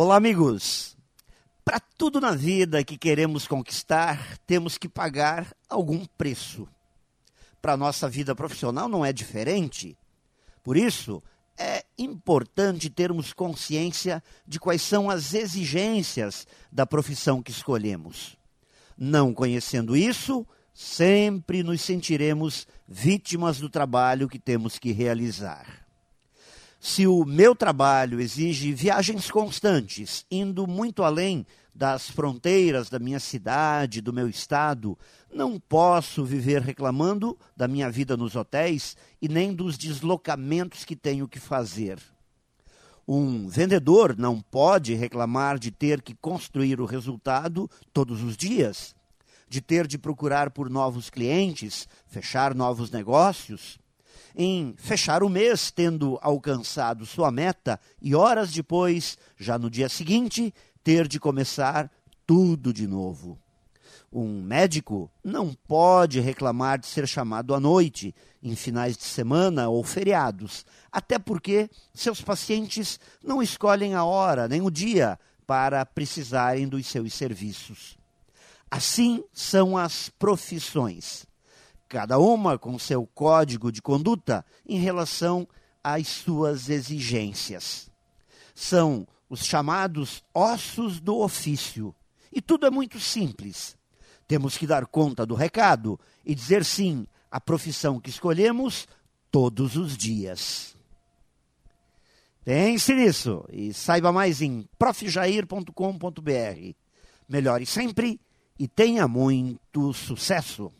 Olá, amigos! Para tudo na vida que queremos conquistar, temos que pagar algum preço. Para nossa vida profissional não é diferente. Por isso, é importante termos consciência de quais são as exigências da profissão que escolhemos. Não conhecendo isso, sempre nos sentiremos vítimas do trabalho que temos que realizar. Se o meu trabalho exige viagens constantes, indo muito além das fronteiras da minha cidade, do meu estado, não posso viver reclamando da minha vida nos hotéis e nem dos deslocamentos que tenho que fazer. Um vendedor não pode reclamar de ter que construir o resultado todos os dias, de ter de procurar por novos clientes, fechar novos negócios em fechar o mês tendo alcançado sua meta e horas depois, já no dia seguinte, ter de começar tudo de novo. Um médico não pode reclamar de ser chamado à noite, em finais de semana ou feriados, até porque seus pacientes não escolhem a hora nem o dia para precisarem dos seus serviços. Assim são as profissões cada uma com seu código de conduta em relação às suas exigências. São os chamados ossos do ofício. E tudo é muito simples. Temos que dar conta do recado e dizer sim à profissão que escolhemos todos os dias. Pense nisso e saiba mais em profjair.com.br. Melhore sempre e tenha muito sucesso!